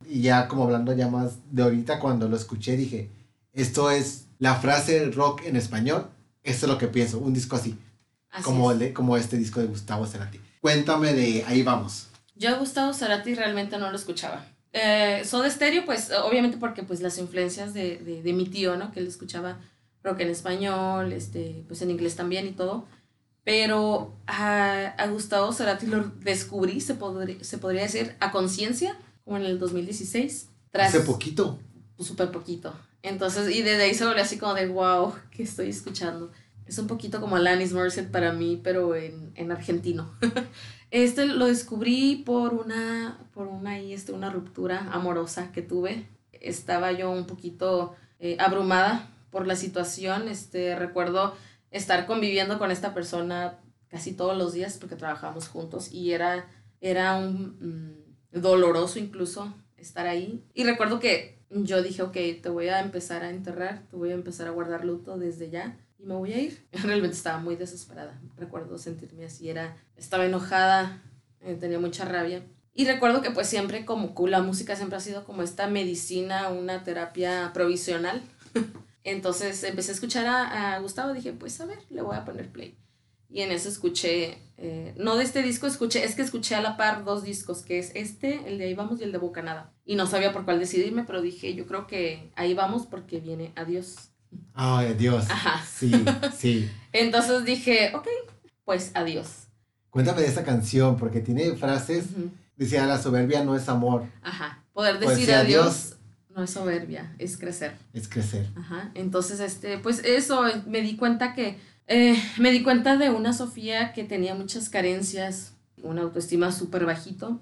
Y ya como hablando ya más de ahorita, cuando lo escuché, dije, esto es la frase rock en español. Esto es lo que pienso, un disco así. como, el de, como este disco de Gustavo Cerati. Cuéntame de ahí vamos. Yo a Gustavo Cerati realmente no lo escuchaba. Eh, Soda Stereo, pues obviamente porque pues las influencias de, de, de, mi tío, ¿no? Que él escuchaba rock en español, este, pues en inglés también y todo. Pero a, a Gustavo Cerati lo descubrí, se, podría, se podría decir, a conciencia, como en el 2016. Tras, Hace poquito. Súper poquito. Entonces, y desde ahí se volvió así como de, wow, ¿qué estoy escuchando? Es un poquito como Alanis Morissette para mí, pero en, en argentino. Este lo descubrí por una, por una, este, una ruptura amorosa que tuve. Estaba yo un poquito eh, abrumada por la situación. Este, recuerdo estar conviviendo con esta persona casi todos los días porque trabajábamos juntos y era, era un, mm, doloroso incluso estar ahí. Y recuerdo que yo dije, ok, te voy a empezar a enterrar, te voy a empezar a guardar luto desde ya y me voy a ir. Realmente estaba muy desesperada. Recuerdo sentirme así, era, estaba enojada, eh, tenía mucha rabia. Y recuerdo que pues siempre como la música siempre ha sido como esta medicina, una terapia provisional. Entonces empecé a escuchar a, a, Gustavo, dije, pues a ver, le voy a poner play. Y en eso escuché, eh, no de este disco, escuché, es que escuché a la par dos discos, que es este, el de Ahí Vamos y el de Bocanada. Y no sabía por cuál decidirme, pero dije, yo creo que ahí vamos porque viene Adiós. Ay, Dios. Ajá. Sí, sí. Entonces dije, ok, pues adiós. Cuéntame de esta canción, porque tiene frases, decía, la soberbia no es amor. Ajá. Poder pues decir adiós, no es soberbia, es crecer. Es crecer. Ajá. Entonces, este, pues eso, me di cuenta que, eh, me di cuenta de una Sofía que tenía muchas carencias, una autoestima súper bajito,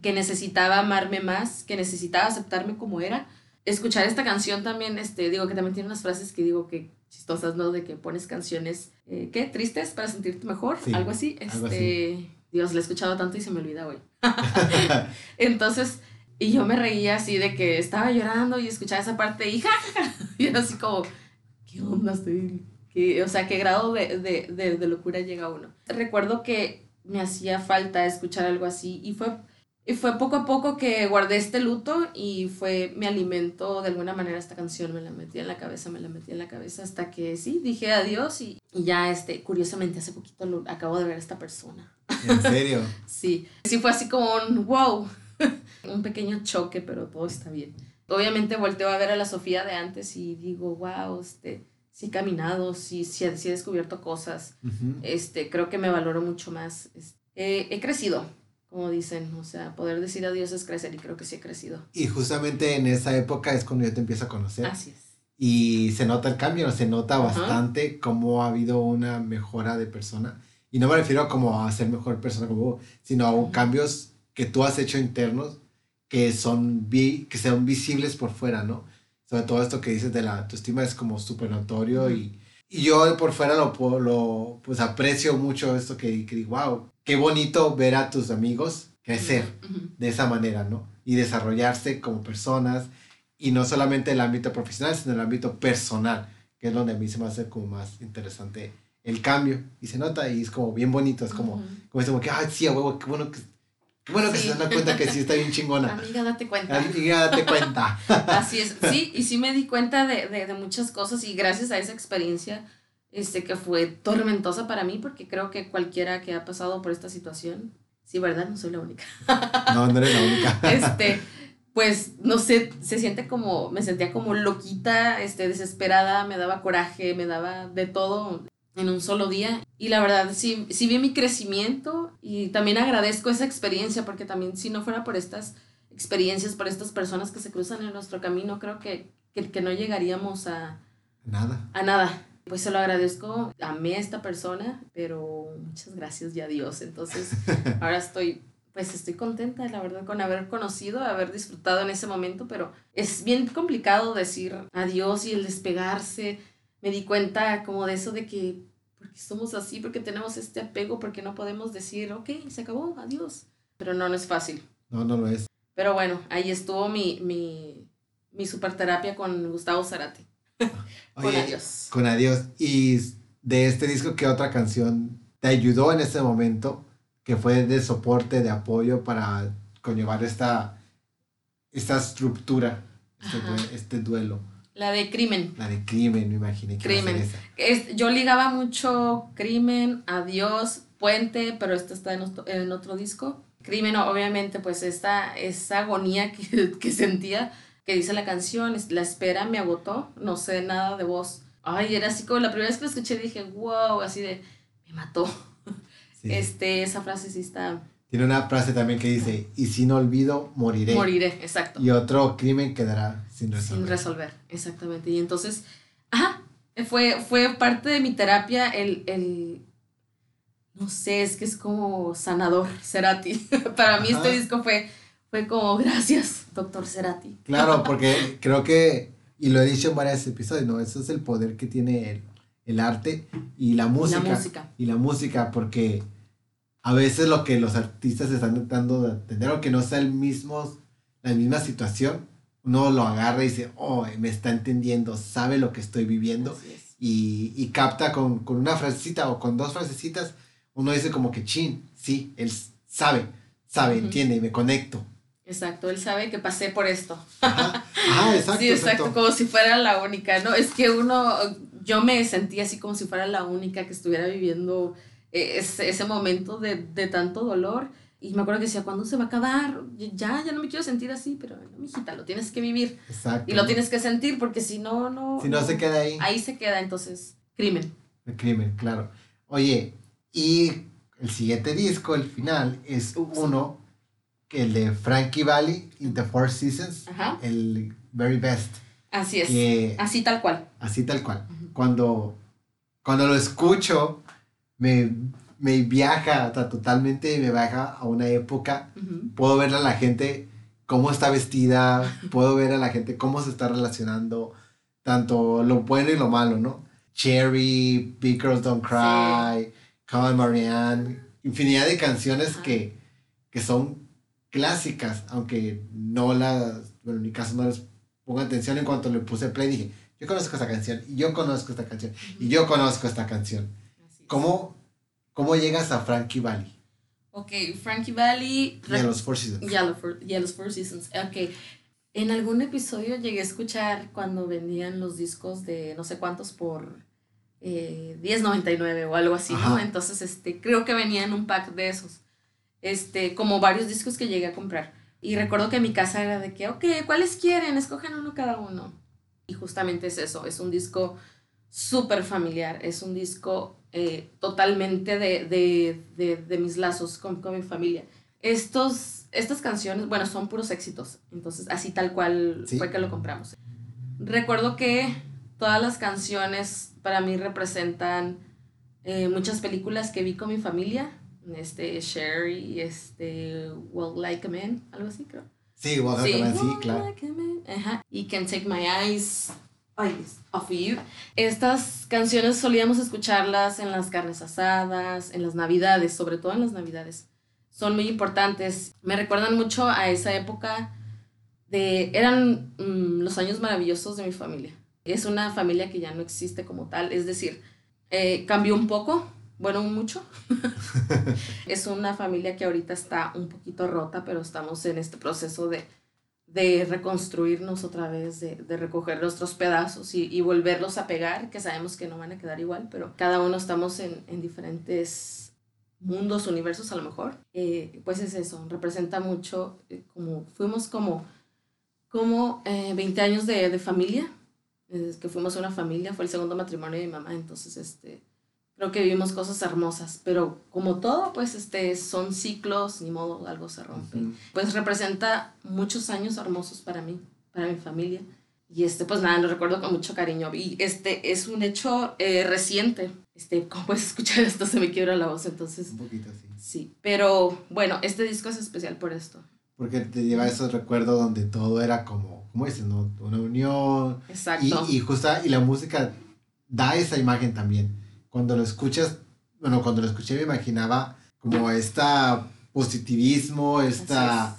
que necesitaba amarme más, que necesitaba aceptarme como era escuchar esta canción también, este, digo que también tiene unas frases que digo que chistosas, ¿no? De que pones canciones, eh, ¿qué? Tristes para sentirte mejor, algo así. Este, Dios, la he escuchado tanto y se me olvida hoy. Entonces, y yo me reía así de que estaba llorando y escuchaba esa parte y jajaja. Y era así como, ¿qué onda estoy? ¿Qué? O sea, ¿qué grado de, de, de, de locura llega uno? Recuerdo que me hacía falta escuchar algo así y fue y fue poco a poco que guardé este luto y fue mi alimento de alguna manera esta canción, me la metí en la cabeza, me la metí en la cabeza hasta que sí, dije adiós y, y ya, este, curiosamente hace poquito lo, acabo de ver a esta persona. ¿En serio? sí, sí fue así como un wow, un pequeño choque, pero todo está bien. Obviamente volteo a ver a la Sofía de antes y digo, wow, este, sí he caminado, sí, sí, he descubierto cosas, este, creo que me valoro mucho más, he crecido, como dicen, o sea, poder decir adiós es crecer y creo que sí he crecido. Y justamente en esa época es cuando yo te empiezo a conocer. Así es. Y se nota el cambio, se nota bastante cómo ha habido una mejora de persona. Y no me refiero como a ser mejor persona como vos, sino a cambios que tú has hecho internos que son, vi que sean visibles por fuera, ¿no? Sobre todo esto que dices de la autoestima es como súper notorio y, y, yo por fuera lo, lo pues aprecio mucho esto que, que digo, wow, qué bonito ver a tus amigos crecer de esa manera, ¿no? Y desarrollarse como personas, y no solamente en el ámbito profesional, sino en el ámbito personal, que es donde a mí se me hace como más interesante el cambio, y se nota, y es como bien bonito, es como, como, es como que, ay, sí, a huevo, qué bueno que, Bueno, que se dan cuenta que sí está bien chingona. Amiga, date cuenta. Amiga, date cuenta. Así es. Sí, y sí me di cuenta de, de, de, muchas cosas y gracias a esa experiencia, este, que fue tormentosa para mí, porque creo que cualquiera que ha pasado por esta situación, sí, ¿verdad? No soy la única. No, no eres la única. Este, pues, no sé, se siente como, me sentía como loquita, este, desesperada, me daba coraje, me daba de todo en un solo día. Y la verdad, sí, sí vi mi crecimiento y también agradezco esa experiencia porque también si no fuera por estas experiencias, por estas personas que se cruzan en nuestro camino, creo que, que, que no llegaríamos a nada. A nada. Pues se lo agradezco, amé a esta persona, pero muchas gracias ya Dios. Entonces, ahora estoy, pues estoy contenta, la verdad, con haber conocido, haber disfrutado en ese momento, pero es bien complicado decir adiós y el despegarse me di cuenta como de eso de que, porque somos así, porque tenemos este apego, porque no podemos decir, ok, se acabó, adiós. Pero no, no es fácil. No, no lo es. Pero bueno, ahí estuvo mi, mi, mi superterapia con Gustavo Zarate. con adiós. Con adiós. Y de este disco, ¿qué otra canción te ayudó en ese momento? Que fue de soporte, de apoyo para conllevar esta, esta estructura, este, este duelo. La de crimen. La de crimen, me imaginé que crimen. Es, yo ligaba mucho crimen, adiós, puente, pero esto está en otro, en otro disco. Crimen, obviamente, pues esta, esa agonía que, que sentía, que dice la canción, la espera me agotó, no sé nada de voz. Ay, era así como la primera vez que lo escuché dije, wow, así de, me mató. Este, esa frase sí está tiene una frase también que dice, y si no olvido, moriré. Moriré, exacto. Y otro crimen quedará sin resolver. Sin resolver, exactamente. Y entonces, ajá, fue, fue parte de mi terapia el, el, no sé, es que es como sanador, Cerati. Para mí este disco fue, fue como, gracias, doctor Cerati. Claro, porque creo que, y lo he dicho en varios episodios, ¿no? Eso es el poder que tiene el, el arte y la música. La música. Y la música, porque a veces lo que los artistas están tratando de entender, aunque no sea el mismo, la misma situación, uno lo agarra y dice, oh, me está entendiendo, sabe lo que estoy viviendo y, y, capta con, con, una frasecita o con dos frasecitas, uno dice como que, chin, sí, él sabe, sabe, entiende, me conecto. Exacto, él sabe que pasé por esto. Ah, exacto. sí, exacto, como si fuera la única, ¿no? Es que uno, yo me sentí así como si fuera la única que estuviera viviendo e-, ese, ese momento de, de, tanto dolor. Y me acuerdo que decía, ¿cuándo se va a acabar? Ya, ya no me quiero sentir así, pero no, mijita, lo tienes que vivir. Exacto. Y lo tienes que sentir porque si no, no. Si no, se queda ahí. Ahí se queda, entonces, crimen. El crimen, claro. Oye, y el siguiente disco, el final, es uno, el de Frankie Valley in the Four Seasons, el Very Best. Así es. así tal cual. Así tal cual. Cuando, cuando lo escucho, me, me viaja totalmente, me viaja a una época. Puedo ver a la gente cómo está vestida, puedo ver a la gente cómo se está relacionando, tanto lo bueno y lo malo, ¿no? Cherry, Big Girls Don't Cry, Come on Marianne, infinidad de canciones que, que son clásicas, aunque no las, bueno, en mi caso no les pongo atención en cuanto le puse play, dije, yo conozco esta canción, y yo conozco esta canción, y yo conozco esta canción. ¿Cómo, ¿Cómo llegas a Frankie Valley? Ok, Frankie Valley. Y a los Four Seasons. Y a, los Four, Seasons. Ok. En algún episodio llegué a escuchar cuando vendían los discos de no sé cuántos por eh, 10.99 o algo así, ¿no? Entonces, este, creo que venían un pack de esos. Este, como varios discos que llegué a comprar. Y recuerdo que mi casa era de que, ok, ¿cuáles quieren? Escogen uno cada uno. Y justamente es eso, es un disco súper familiar, es un disco eh, totalmente de, de, de, de, mis lazos con, con mi familia. Estos, estas canciones, bueno, son puros éxitos, entonces así tal cual fue que lo compramos. Recuerdo que todas las canciones para mí representan eh, muchas películas que vi con mi familia, este Sherry, este Well Like a Man, algo así creo. Sí, Well Like a Man, sí, claro. Like Y Can Take My Eyes, of You. Estas canciones solíamos escucharlas en las carnes asadas, en las navidades, sobre todo en las navidades. Son muy importantes. Me recuerdan mucho a esa época de... Eran mm, los años maravillosos de mi familia. Es una familia que ya no existe como tal, es decir, eh, cambió un poco. Bueno, mucho. es una familia que ahorita está un poquito rota, pero estamos en este proceso de, de reconstruirnos otra vez, de, de recoger nuestros pedazos y, y, volverlos a pegar, que sabemos que no van a quedar igual, pero cada uno estamos en, en diferentes mundos, universos a lo mejor. Eh, pues es eso, representa mucho, eh, como fuimos como, como 20 eh, años de, de familia, que fuimos una familia, fue el segundo matrimonio de mi mamá, entonces este creo que vivimos cosas hermosas, pero como todo, pues este, son ciclos, ni modo, algo se rompe. Pues representa muchos años hermosos para mí, para mi familia. Y este, pues nada, lo recuerdo con mucho cariño. Y este es un hecho eh, reciente. Este, como puedes escuchar esto, se me quiebra la voz, entonces. Un poquito, sí. Sí, pero bueno, este disco es especial por esto. Porque te lleva a esos recuerdos donde todo era como, ¿cómo dices, no? Una unión. Exacto. Y, y, justa, y la música da esa imagen también cuando lo escuchas, bueno, cuando lo escuché me imaginaba como esta positivismo, esta,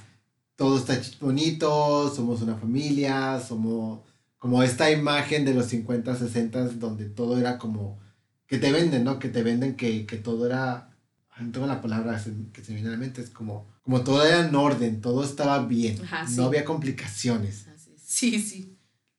todo está bonito, somos una familia, somos como esta imagen de los 50, 60 donde todo era como, que te venden, ¿no? Que te venden que, que todo era, no tengo la palabra que se viene a la mente, es como, como todo era en orden, todo estaba bien, no había complicaciones. Sí, sí.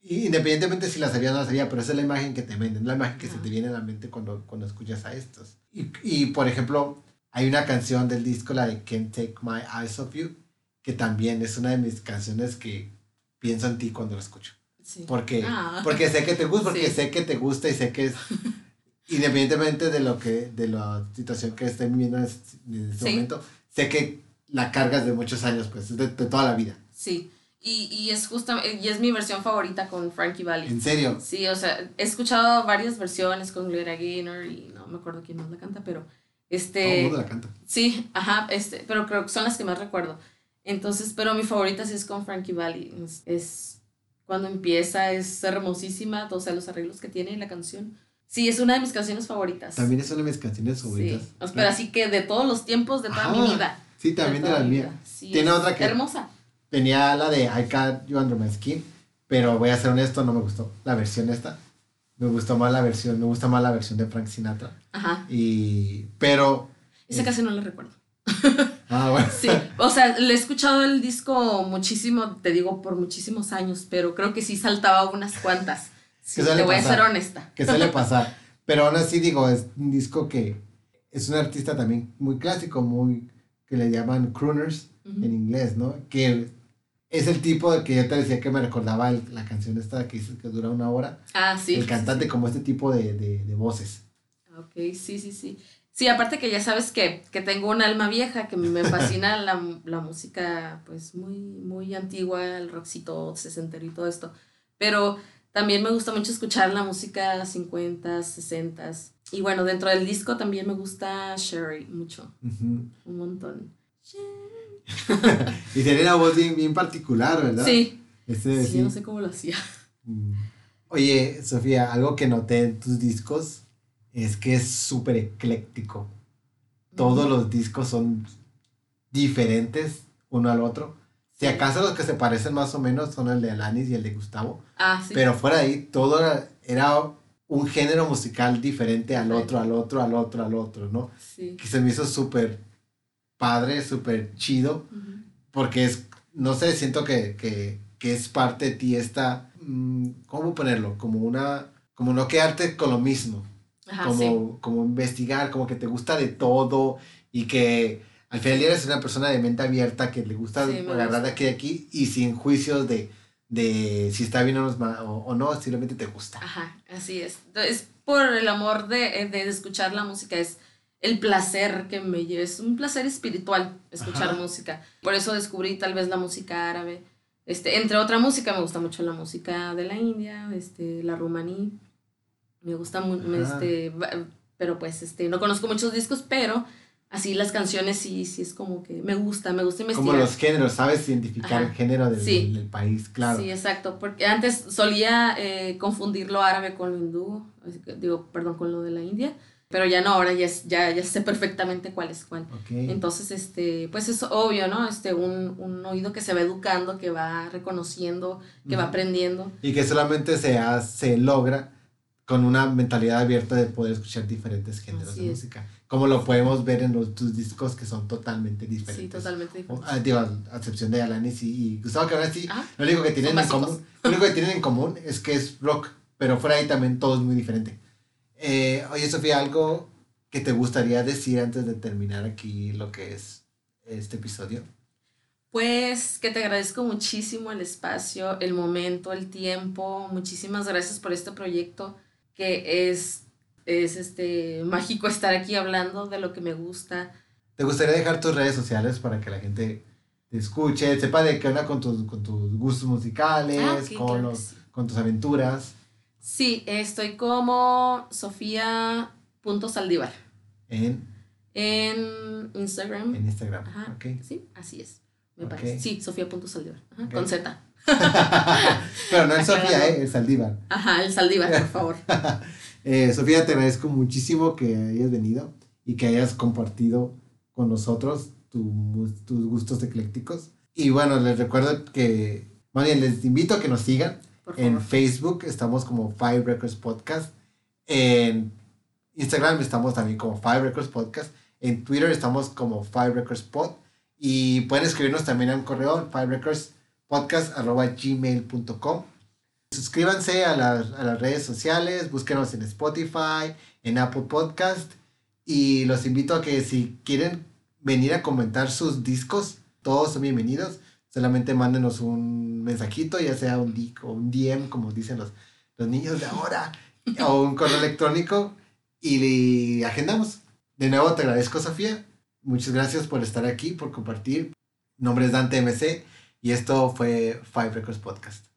Independientemente si la sabía o no la sabía, pero esa es la imagen que te venden, la imagen que se te viene a la mente cuando, cuando escuchas a estos. Y, y, por ejemplo, hay una canción del disco, la de Can't Take My Eyes Off You, que también es una de mis canciones que pienso en ti cuando la escucho. Sí. Porque, ah. porque sé que te gusta, porque sé que te gusta y sé que es, independientemente de lo que, de la situación que estén viviendo en este, este momento, sé que la cargas de muchos años, pues, de, de toda la vida. Sí. Y, y es justamente, y es mi versión favorita con Frankie Valli. ¿En serio? Sí, o sea, he escuchado varias versiones con Gloria Gaynor y no me acuerdo quién más la canta, pero este... Todo el mundo la canta. Sí, ajá, este, pero creo que son las que más recuerdo. Entonces, pero mi favorita sí es con Frankie Valli. Es, cuando empieza, es hermosísima, o sea, los arreglos que tiene la canción. Sí, es una de mis canciones favoritas. También es una de mis canciones favoritas. Sí, pero así que de todos los tiempos, de toda mi vida. Sí, también de, la mía. tiene otra que... Hermosa. Tenía la de I Got You Under My Skin, pero voy a ser honesto, no me gustó la versión esta. Me gustó más la versión, me gusta más la versión de Frank Sinatra. Ajá. Y, pero... Esa casi no la recuerdo. Ah, bueno. Sí, o sea, le he escuchado el disco muchísimo, te digo, por muchísimos años, pero creo que sí saltaba unas cuantas. Sí, te voy a ser honesta. Que suele pasar. Pero aún así digo, es un disco que es un artista también muy clásico, muy que le llaman crooners en inglés, ¿no? Que es el tipo de que yo te decía que me recordaba la canción esta que, que dura una hora. Ah, sí. El cantante como este tipo de, de, de, voces. Ok, sí, sí, sí. Sí, aparte que ya sabes que, que tengo un alma vieja, que me fascina la, la, música pues muy, muy antigua, el rockcito sesentero y todo esto. Pero también me gusta mucho escuchar la música 50, 60. Y bueno, dentro del disco también me gusta Sherry mucho. Un montón. y tiene una voz bien, particular, ¿verdad? Sí. Este, sí, no sé cómo lo hacía. Mm. Oye, Sofía, algo que noté en tus discos es que es súper ecléctico. Todos los discos son diferentes uno al otro. Si acaso los que se parecen más o menos son el de Alanis y el de Gustavo. Ah, sí. Pero fuera de ahí, todo era, un género musical diferente al otro, al otro, al otro, al otro, ¿no? Sí. Que se me hizo súper padre, súper chido, porque es, no sé, siento que, que, que, es parte de ti esta, mm, ¿cómo ponerlo? Como una, como no quedarte con lo mismo, como, como investigar, como que te gusta de todo y que al final eres una persona de mente abierta que le gusta agarrar de aquí y aquí y sin juicios de, de si está bien o no, o, no, simplemente te gusta. Ajá, así es. Es por el amor de, de escuchar la música, es el placer que me lleva. Es un placer espiritual escuchar música. Por eso descubrí tal vez la música árabe. Este, entre otra música, me gusta mucho la música de la India, este, la rumaní. Me gusta mucho, este, pero pues, este, no conozco muchos discos, pero así las canciones sí, sí es como que me gusta, me gusta investigar. Como los géneros, ¿sabes? Identificar el género del, país, claro. Sí, exacto, porque antes solía eh, confundir lo árabe con lo hindú, digo, perdón, con lo de la India pero ya no, ahora ya, ya, ya sé perfectamente cuál es cuál. Entonces, este, pues es obvio, ¿no? Este, un, un, oído que se va educando, que va reconociendo, que va aprendiendo. Y que solamente se, se logra con una mentalidad abierta de poder escuchar diferentes géneros de música. Como lo podemos ver en los, tus discos que son totalmente diferentes. Sí, totalmente diferentes. Ah, digo, a excepción de Alanis y, Gustavo que ahora sí, lo único que tienen en común, lo único que tienen en común es que es rock, pero fuera ahí también todo es muy diferente. Eh, oye, Sofía, algo que te gustaría decir antes de terminar aquí lo que es este episodio. Pues que te agradezco muchísimo el espacio, el momento, el tiempo. Muchísimas gracias por este proyecto que es, es este, mágico estar aquí hablando de lo que me gusta. ¿Te gustaría dejar tus redes sociales para que la gente te escuche, sepa de qué onda con tus, con tus gustos musicales, ah, con, los, con tus aventuras? Sí, estoy como Sofía.saldívar. ¿En? En Instagram. En Instagram, Ajá, Sí, así es. Me parece. Sí, Sofía.saldívar. Con Z. Pero no es Sofía, ¿eh? es Saldívar. Ajá, el Saldívar, por favor. eh, Sofía, te agradezco muchísimo que hayas venido y que hayas compartido con nosotros tus gustos eclécticos. Y bueno, les recuerdo que, más bien, les invito a que nos sigan. En Facebook estamos como Five Records Podcast. En Instagram estamos también como Five Records Podcast. En Twitter estamos como Five Records Pod. Y pueden escribirnos también a un correo, fiverecordspodcast.gmail.com. Suscríbanse a las, a las redes sociales, búsquenos en Spotify, en Apple Podcast. Y los invito a que si quieren venir a comentar sus discos, todos son bienvenidos. Solamente mándenos un mensajito, ya sea un o un DM, como dicen los, los niños de ahora, o un correo electrónico y agendamos. De nuevo te agradezco, Sofía. Muchas gracias por estar aquí, por compartir. Mi nombre es Dante MC y esto fue Five Records Podcast.